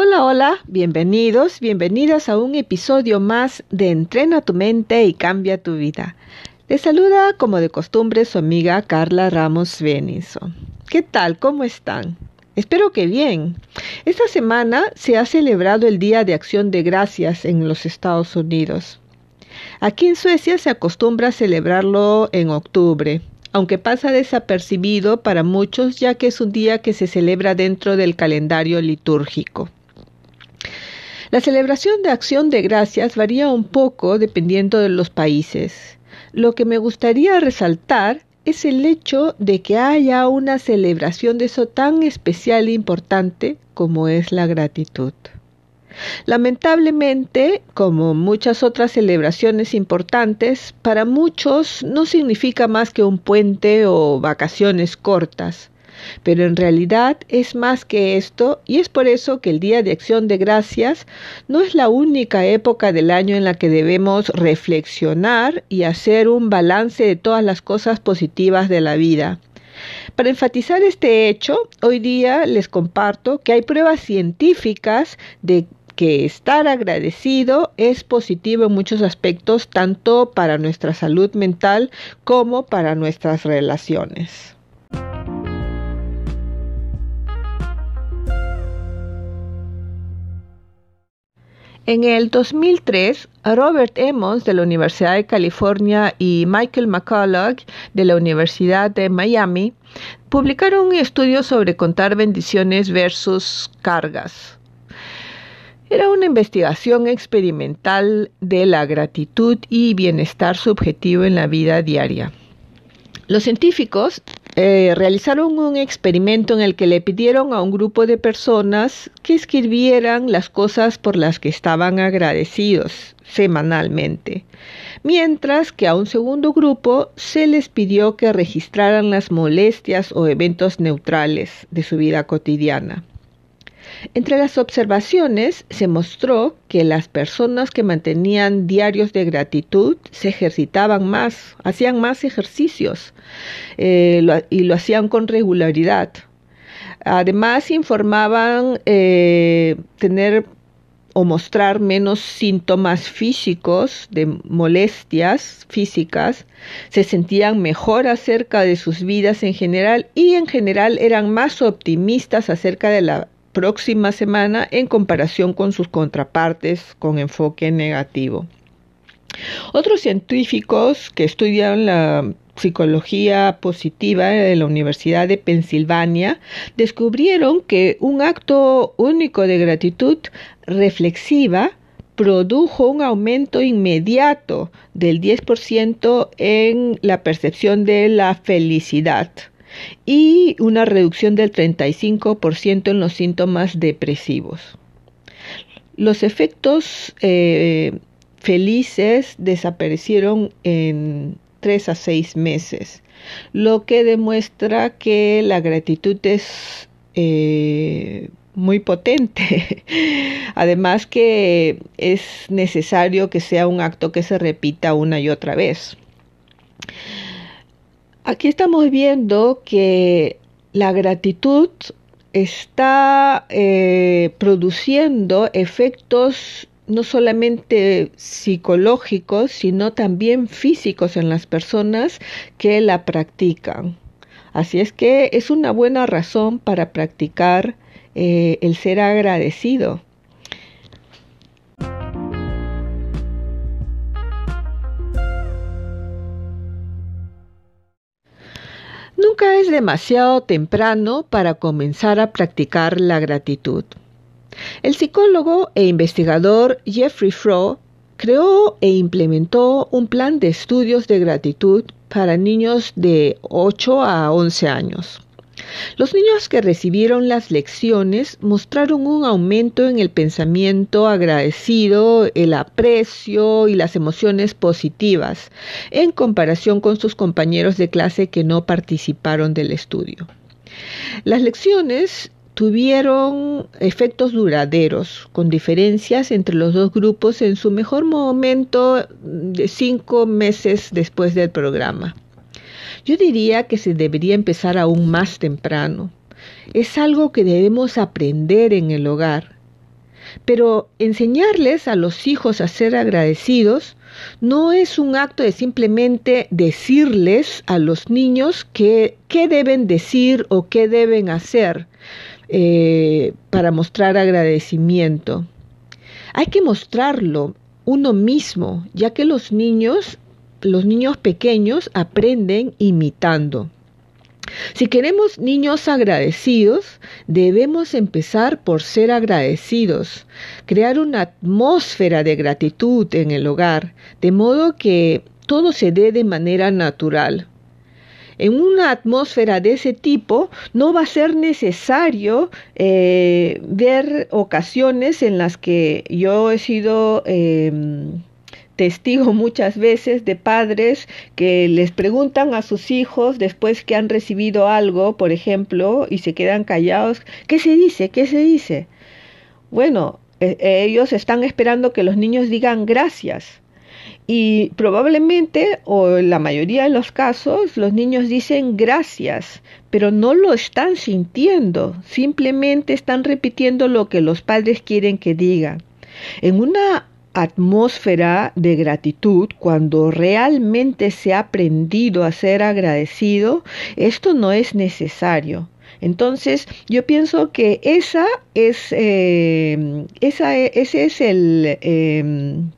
Hola, hola, bienvenidos, bienvenidas a un episodio más de Entrena tu mente y cambia tu vida. Les saluda como de costumbre su amiga Carla Ramos Benison. ¿Qué tal? ¿Cómo están? Espero que bien. Esta semana se ha celebrado el Día de Acción de Gracias en los Estados Unidos. Aquí en Suecia se acostumbra a celebrarlo en octubre, aunque pasa desapercibido para muchos ya que es un día que se celebra dentro del calendario litúrgico. La celebración de acción de gracias varía un poco dependiendo de los países. Lo que me gustaría resaltar es el hecho de que haya una celebración de eso tan especial e importante como es la gratitud. Lamentablemente, como muchas otras celebraciones importantes, para muchos no significa más que un puente o vacaciones cortas pero en realidad es más que esto y es por eso que el Día de Acción de Gracias no es la única época del año en la que debemos reflexionar y hacer un balance de todas las cosas positivas de la vida. Para enfatizar este hecho, hoy día les comparto que hay pruebas científicas de que estar agradecido es positivo en muchos aspectos, tanto para nuestra salud mental como para nuestras relaciones. En el 2003, Robert Emmons de la Universidad de California y Michael McCullough de la Universidad de Miami publicaron un estudio sobre contar bendiciones versus cargas. Era una investigación experimental de la gratitud y bienestar subjetivo en la vida diaria. Los científicos eh, realizaron un experimento en el que le pidieron a un grupo de personas que escribieran las cosas por las que estaban agradecidos semanalmente, mientras que a un segundo grupo se les pidió que registraran las molestias o eventos neutrales de su vida cotidiana. Entre las observaciones se mostró que las personas que mantenían diarios de gratitud se ejercitaban más, hacían más ejercicios eh, y lo hacían con regularidad. Además informaban eh, tener o mostrar menos síntomas físicos de molestias físicas, se sentían mejor acerca de sus vidas en general y en general eran más optimistas acerca de la próxima semana en comparación con sus contrapartes con enfoque negativo. Otros científicos que estudian la psicología positiva de la Universidad de Pensilvania descubrieron que un acto único de gratitud reflexiva produjo un aumento inmediato del 10% en la percepción de la felicidad y una reducción del 35% en los síntomas depresivos. Los efectos eh, felices desaparecieron en tres a seis meses, lo que demuestra que la gratitud es eh, muy potente. Además que es necesario que sea un acto que se repita una y otra vez. Aquí estamos viendo que la gratitud está eh, produciendo efectos no solamente psicológicos, sino también físicos en las personas que la practican. Así es que es una buena razón para practicar eh, el ser agradecido. Nunca es demasiado temprano para comenzar a practicar la gratitud. El psicólogo e investigador Jeffrey Froh creó e implementó un plan de estudios de gratitud para niños de 8 a 11 años. Los niños que recibieron las lecciones mostraron un aumento en el pensamiento agradecido, el aprecio y las emociones positivas en comparación con sus compañeros de clase que no participaron del estudio. Las lecciones tuvieron efectos duraderos, con diferencias entre los dos grupos en su mejor momento de cinco meses después del programa. Yo diría que se debería empezar aún más temprano. Es algo que debemos aprender en el hogar. Pero enseñarles a los hijos a ser agradecidos no es un acto de simplemente decirles a los niños qué deben decir o qué deben hacer eh, para mostrar agradecimiento. Hay que mostrarlo uno mismo, ya que los niños los niños pequeños aprenden imitando. Si queremos niños agradecidos, debemos empezar por ser agradecidos, crear una atmósfera de gratitud en el hogar, de modo que todo se dé de manera natural. En una atmósfera de ese tipo no va a ser necesario eh, ver ocasiones en las que yo he sido em, testigo muchas veces de padres que les preguntan a sus hijos después que han recibido algo, por ejemplo, y se quedan callados, ¿qué se dice? ¿Qué se dice? Bueno, e, ellos están esperando que los niños digan gracias. Y probablemente, o en la mayoría de los casos, los niños dicen gracias, pero no lo están sintiendo, simplemente están repitiendo lo que los padres quieren que digan. En una atmósfera de gratitud, cuando realmente se ha aprendido a ser agradecido, esto no es necesario. Entonces, yo pienso que esa es, eh, esa, ese es el em,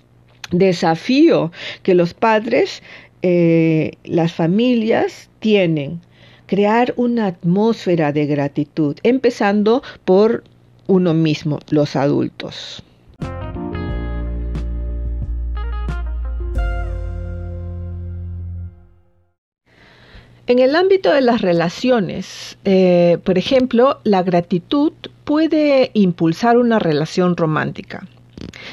desafío que los padres, eh, las familias tienen, crear una atmósfera de gratitud, empezando por uno mismo, los adultos. En el ámbito de las relaciones, eh, por ejemplo, la gratitud puede impulsar una relación romántica.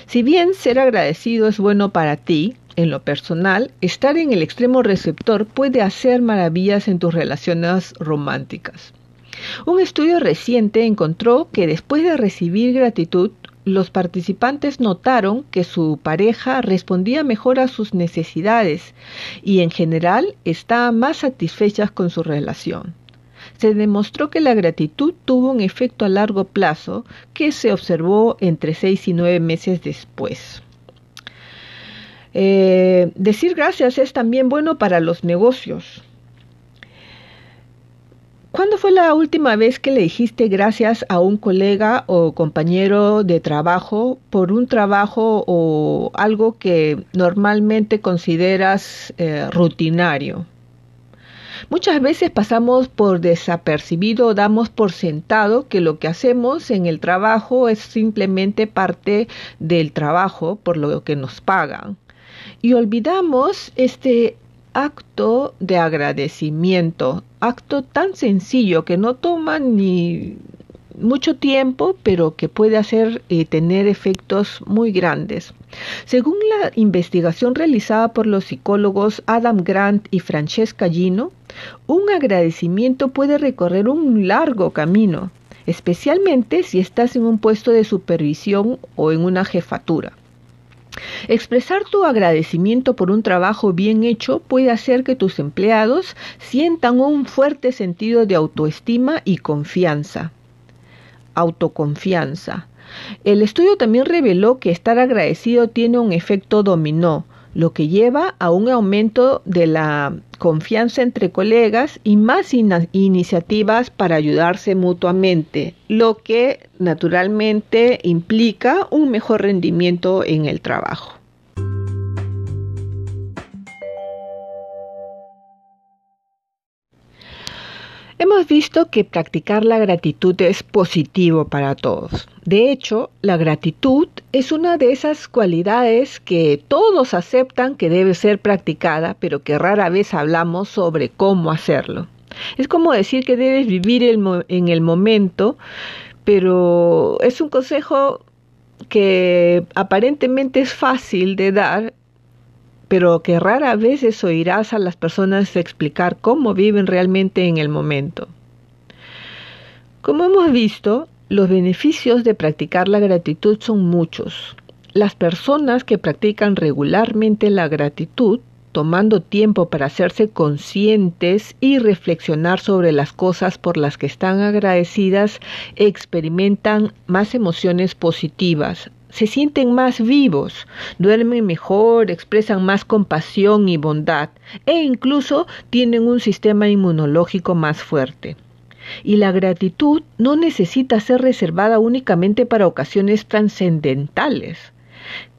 Si bien ser agradecido es bueno para ti, en lo personal, estar en el extremo receptor puede hacer maravillas en tus relaciones románticas. Un estudio reciente encontró que después de recibir gratitud, los participantes notaron que su pareja respondía mejor a sus necesidades y en general estaban más satisfechas con su relación. Se demostró que la gratitud tuvo un efecto a largo plazo que se observó entre seis y nueve meses después. Eh, decir gracias es también bueno para los negocios. ¿Cuándo fue la última vez que le dijiste gracias a un colega o compañero de trabajo por un trabajo o algo que normalmente consideras eh, rutinario? Muchas veces pasamos por desapercibido, damos por sentado que lo que hacemos en el trabajo es simplemente parte del trabajo por lo que nos pagan. Y olvidamos este acto de agradecimiento, acto tan sencillo que no toma ni mucho tiempo, pero que puede hacer y eh, tener efectos muy grandes. Según la investigación realizada por los psicólogos Adam Grant y Francesca Gino, un agradecimiento puede recorrer un largo camino, especialmente si estás en un puesto de supervisión o en una jefatura. Expresar tu agradecimiento por un trabajo bien hecho puede hacer que tus empleados sientan un fuerte sentido de autoestima y confianza. Autoconfianza. El estudio también reveló que estar agradecido tiene un efecto dominó, lo que lleva a un aumento de la confianza entre colegas y más iniciativas para ayudarse mutuamente, lo que naturalmente implica un mejor rendimiento en el trabajo. Hemos visto que practicar la gratitud es positivo para todos. De hecho, la gratitud es una de esas cualidades que todos aceptan que debe ser practicada, pero que rara vez hablamos sobre cómo hacerlo. Es como decir que debes vivir en el momento, pero es un consejo que aparentemente es fácil de dar, pero que rara vez oirás a las personas explicar cómo viven realmente en el momento. Como hemos visto, los beneficios de practicar la gratitud son muchos. Las personas que practican regularmente la gratitud, tomando tiempo para hacerse conscientes y reflexionar sobre las cosas por las que están agradecidas, experimentan más emociones positivas, se sienten más vivos, duermen mejor, expresan más compasión y bondad e incluso tienen un sistema inmunológico más fuerte. Y la gratitud no necesita ser reservada únicamente para ocasiones trascendentales.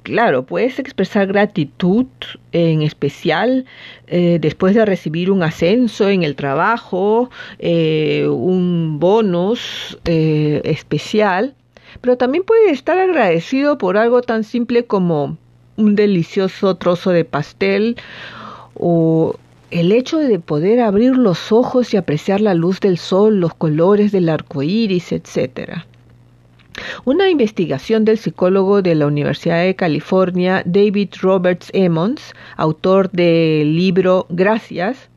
Claro, puedes expresar gratitud en especial eh, después de recibir un ascenso en el trabajo, eh, un bonus eh, especial, pero también puedes estar agradecido por algo tan simple como un delicioso trozo de pastel o el hecho de poder abrir los ojos y apreciar la luz del sol, los colores del arco iris, etc. Una investigación del psicólogo de la Universidad de California, David Roberts Emmons, autor del libro Gracias,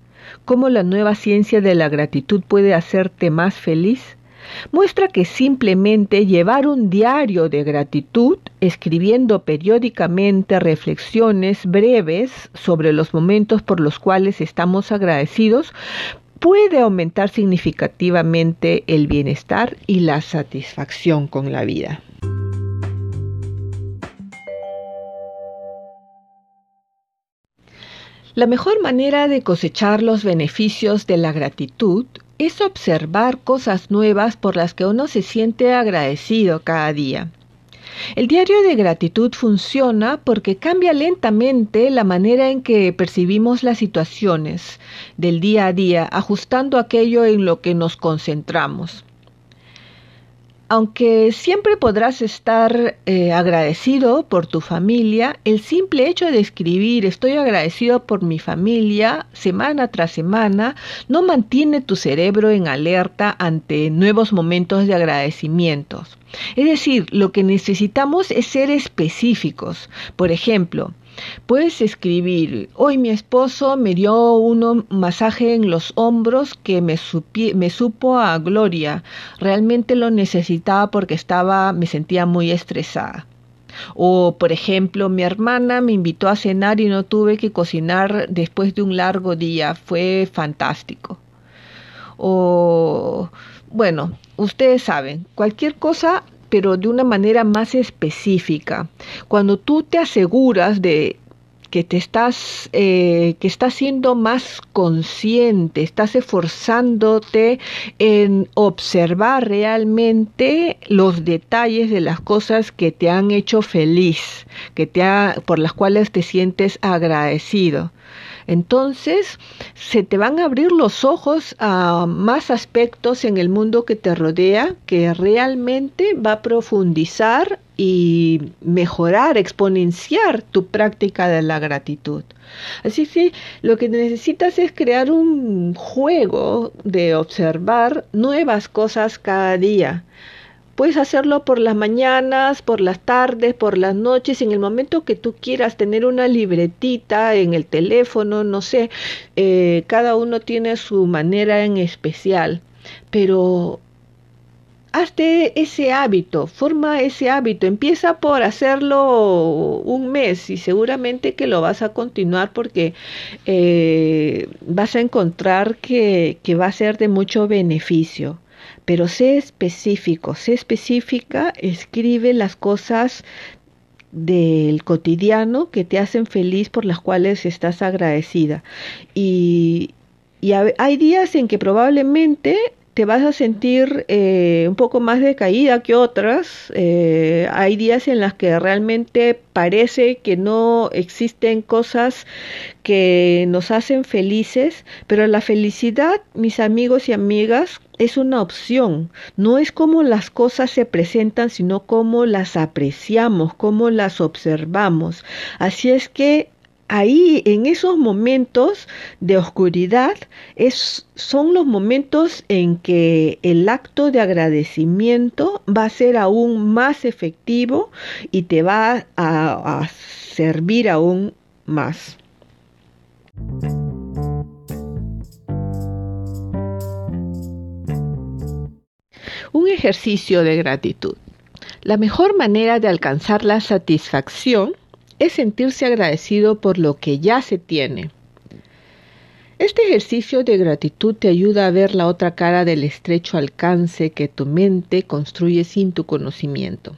cómo la nueva ciencia de la gratitud puede hacerte más feliz, muestra que simplemente llevar un diario de gratitud, escribiendo periódicamente reflexiones breves sobre los momentos por los cuales estamos agradecidos, puede aumentar significativamente el bienestar y la satisfacción con la vida. La mejor manera de cosechar los beneficios de la gratitud es observar cosas nuevas por las que uno se siente agradecido cada día. El diario de gratitud funciona porque cambia lentamente la manera en que percibimos las situaciones del día a día, ajustando aquello en lo que nos concentramos aunque siempre podrás estar eh, agradecido por tu familia, el simple hecho de escribir estoy agradecido por mi familia semana tras semana no mantiene tu cerebro en alerta ante nuevos momentos de agradecimientos. Es decir, lo que necesitamos es ser específicos. Por ejemplo, Puedes escribir, hoy mi esposo me dio un masaje en los hombros que me, supo a gloria. Realmente lo necesitaba porque estaba, me sentía muy estresada. O, por ejemplo, mi hermana me invitó a cenar y no tuve que cocinar después de un largo día. Fue fantástico. O, bueno, ustedes saben, cualquier cosa pero de una manera más específica. Cuando tú te aseguras de que te estás, eh, que estás siendo más consciente, estás esforzándote en observar realmente los detalles de las cosas que te han hecho feliz, que te por las cuales te sientes agradecido. Entonces, se te van a abrir los ojos a más aspectos en el mundo que te rodea que realmente va a profundizar y mejorar, exponenciar tu práctica de la gratitud. Así que lo que necesitas es crear un juego de observar nuevas cosas cada día Puedes hacerlo por las mañanas, por las tardes, por las noches, en el momento que tú quieras tener una libretita en el teléfono, no sé, eh, cada uno tiene su manera en especial, pero hazte ese hábito, forma ese hábito, empieza por hacerlo un mes y seguramente que lo vas a continuar porque eh, vas a encontrar que, que va a ser de mucho beneficio pero sé específico, sé específica, escribe las cosas del cotidiano que te hacen feliz por las cuales estás agradecida. Y, y hay días en que probablemente te vas a sentir eh, un poco más decaída que otras. Eh, hay días en las que realmente parece que no existen cosas que nos hacen felices, pero la felicidad, mis amigos y amigas, es una opción. No es como las cosas se presentan, sino cómo las apreciamos, cómo las observamos. Así es que ahí en esos momentos de oscuridad son los momentos en que el acto de agradecimiento va a ser aún más efectivo y te va a servir aún más. Un ejercicio de gratitud. La mejor manera de alcanzar la satisfacción es sentirse agradecido por lo que ya se tiene. Este ejercicio de gratitud te ayuda a ver la otra cara del estrecho alcance que tu mente construye sin tu conocimiento.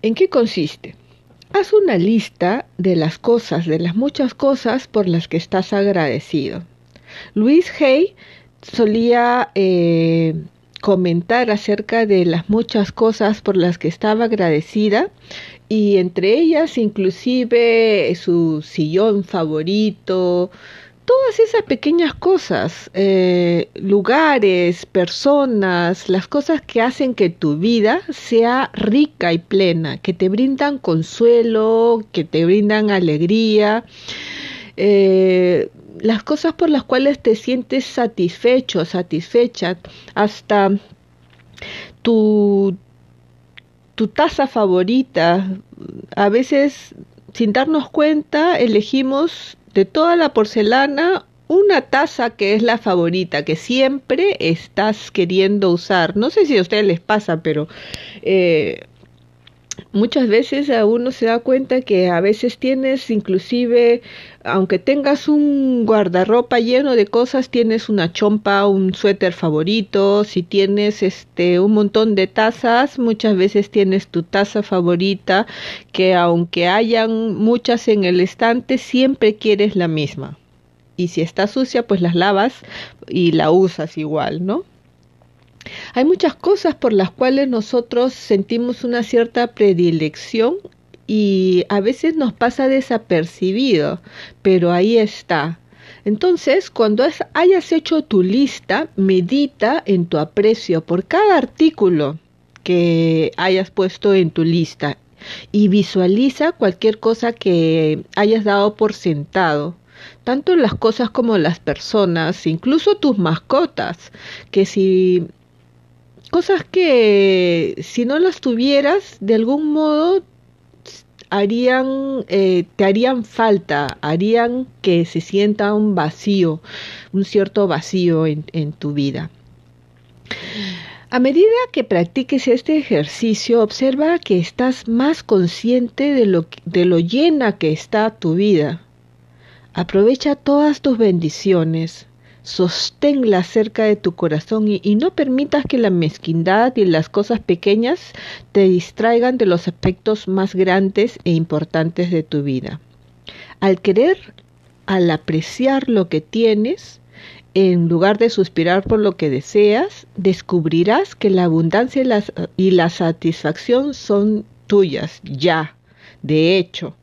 ¿En qué consiste? Haz una lista de las cosas, de las muchas cosas por las que estás agradecido. Luis Hay solía eh, comentar acerca de las muchas cosas por las que estaba agradecida y entre ellas inclusive su sillón favorito, todas esas pequeñas cosas, eh, lugares, personas, las cosas que hacen que tu vida sea rica y plena, que te brindan consuelo, que te brindan alegría. Eh, las cosas por las cuales te sientes satisfecho, satisfecha, hasta tu, tu taza favorita. A veces, sin darnos cuenta, elegimos de toda la porcelana una taza que es la favorita, que siempre estás queriendo usar. No sé si a ustedes les pasa, pero eh, muchas veces a uno se da cuenta que a veces tienes inclusive, aunque tengas un guardarropa lleno de cosas, tienes una chompa, un suéter favorito, si tienes este un montón de tazas, muchas veces tienes tu taza favorita que aunque hayan muchas en el estante, siempre quieres la misma. Y si está sucia, pues las lavas y la usas igual, ¿no? Hay muchas cosas por las cuales nosotros sentimos una cierta predilección y a veces nos pasa desapercibido, pero ahí está. Entonces, cuando hayas hecho tu lista, medita en tu aprecio por cada artículo que hayas puesto en tu lista y visualiza cualquier cosa que hayas dado por sentado tanto las cosas como las personas, incluso tus mascotas, que si cosas que si no las tuvieras, de algún modo harían, eh, te harían falta, harían que se sienta un vacío, un cierto vacío en, en tu vida. A medida que practiques este ejercicio, observa que estás más consciente de lo, de lo llena que está tu vida. Aprovecha todas tus bendiciones, sosténla cerca de tu corazón y, no permitas que la mezquindad y las cosas pequeñas te distraigan de los aspectos más grandes e importantes de tu vida. Al querer, al apreciar lo que tienes, en lugar de suspirar por lo que deseas, descubrirás que la abundancia y la satisfacción son tuyas, ya, de hecho.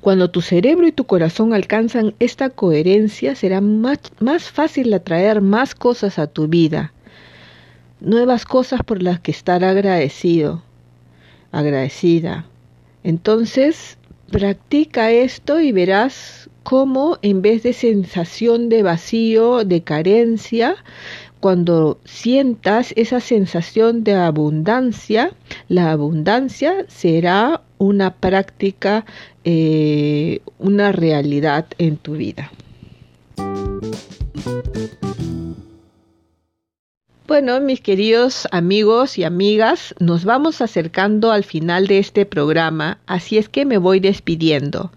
Cuando tu cerebro y tu corazón alcanzan esta coherencia, será más, más, fácil atraer más cosas a tu vida, nuevas cosas por las que estar agradecido, agradecida. Entonces, practica esto y verás cómo en vez de sensación de vacío, de carencia, cuando sientas esa sensación de abundancia, la abundancia será una práctica, eh, una realidad en tu vida. Bueno, mis queridos amigos y amigas, nos vamos acercando al final de este programa, así es que me voy despidiendo.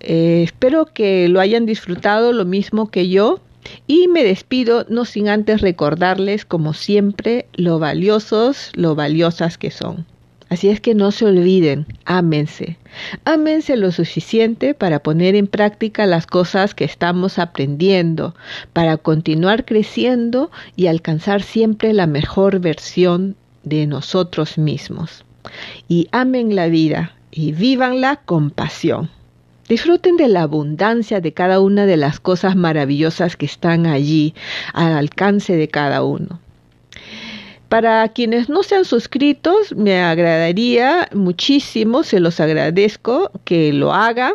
Eh, espero que lo hayan disfrutado lo mismo que yo y me despido no sin antes recordarles, como siempre, lo valiosos, lo valiosas que son. Así es que no se olviden, ámense. Ámense lo suficiente para poner en práctica las cosas que estamos aprendiendo, para continuar creciendo y alcanzar siempre la mejor versión de nosotros mismos. Y amen la vida y vívanla con pasión. Disfruten de la abundancia de cada una de las cosas maravillosas que están allí al alcance de cada uno. Para quienes no se han suscrito, me agradaría muchísimo, se los agradezco que lo hagan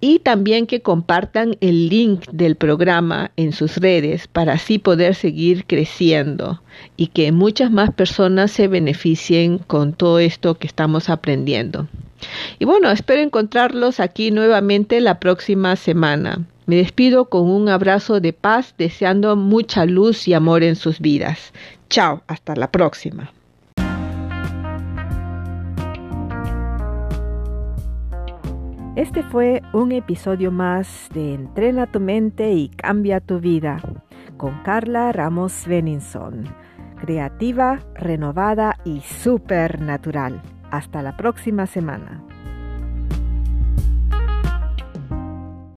y también que compartan el link del programa en sus redes para así poder seguir creciendo y que muchas más personas se beneficien con todo esto que estamos aprendiendo. Y bueno, espero encontrarlos aquí nuevamente la próxima semana. Me despido con un abrazo de paz, deseando mucha luz y amor en sus vidas. Chao, hasta la próxima. Este fue un episodio más de Entrena tu mente y cambia tu vida con Carla Ramos Beninson, creativa, renovada y supernatural. Hasta la próxima semana.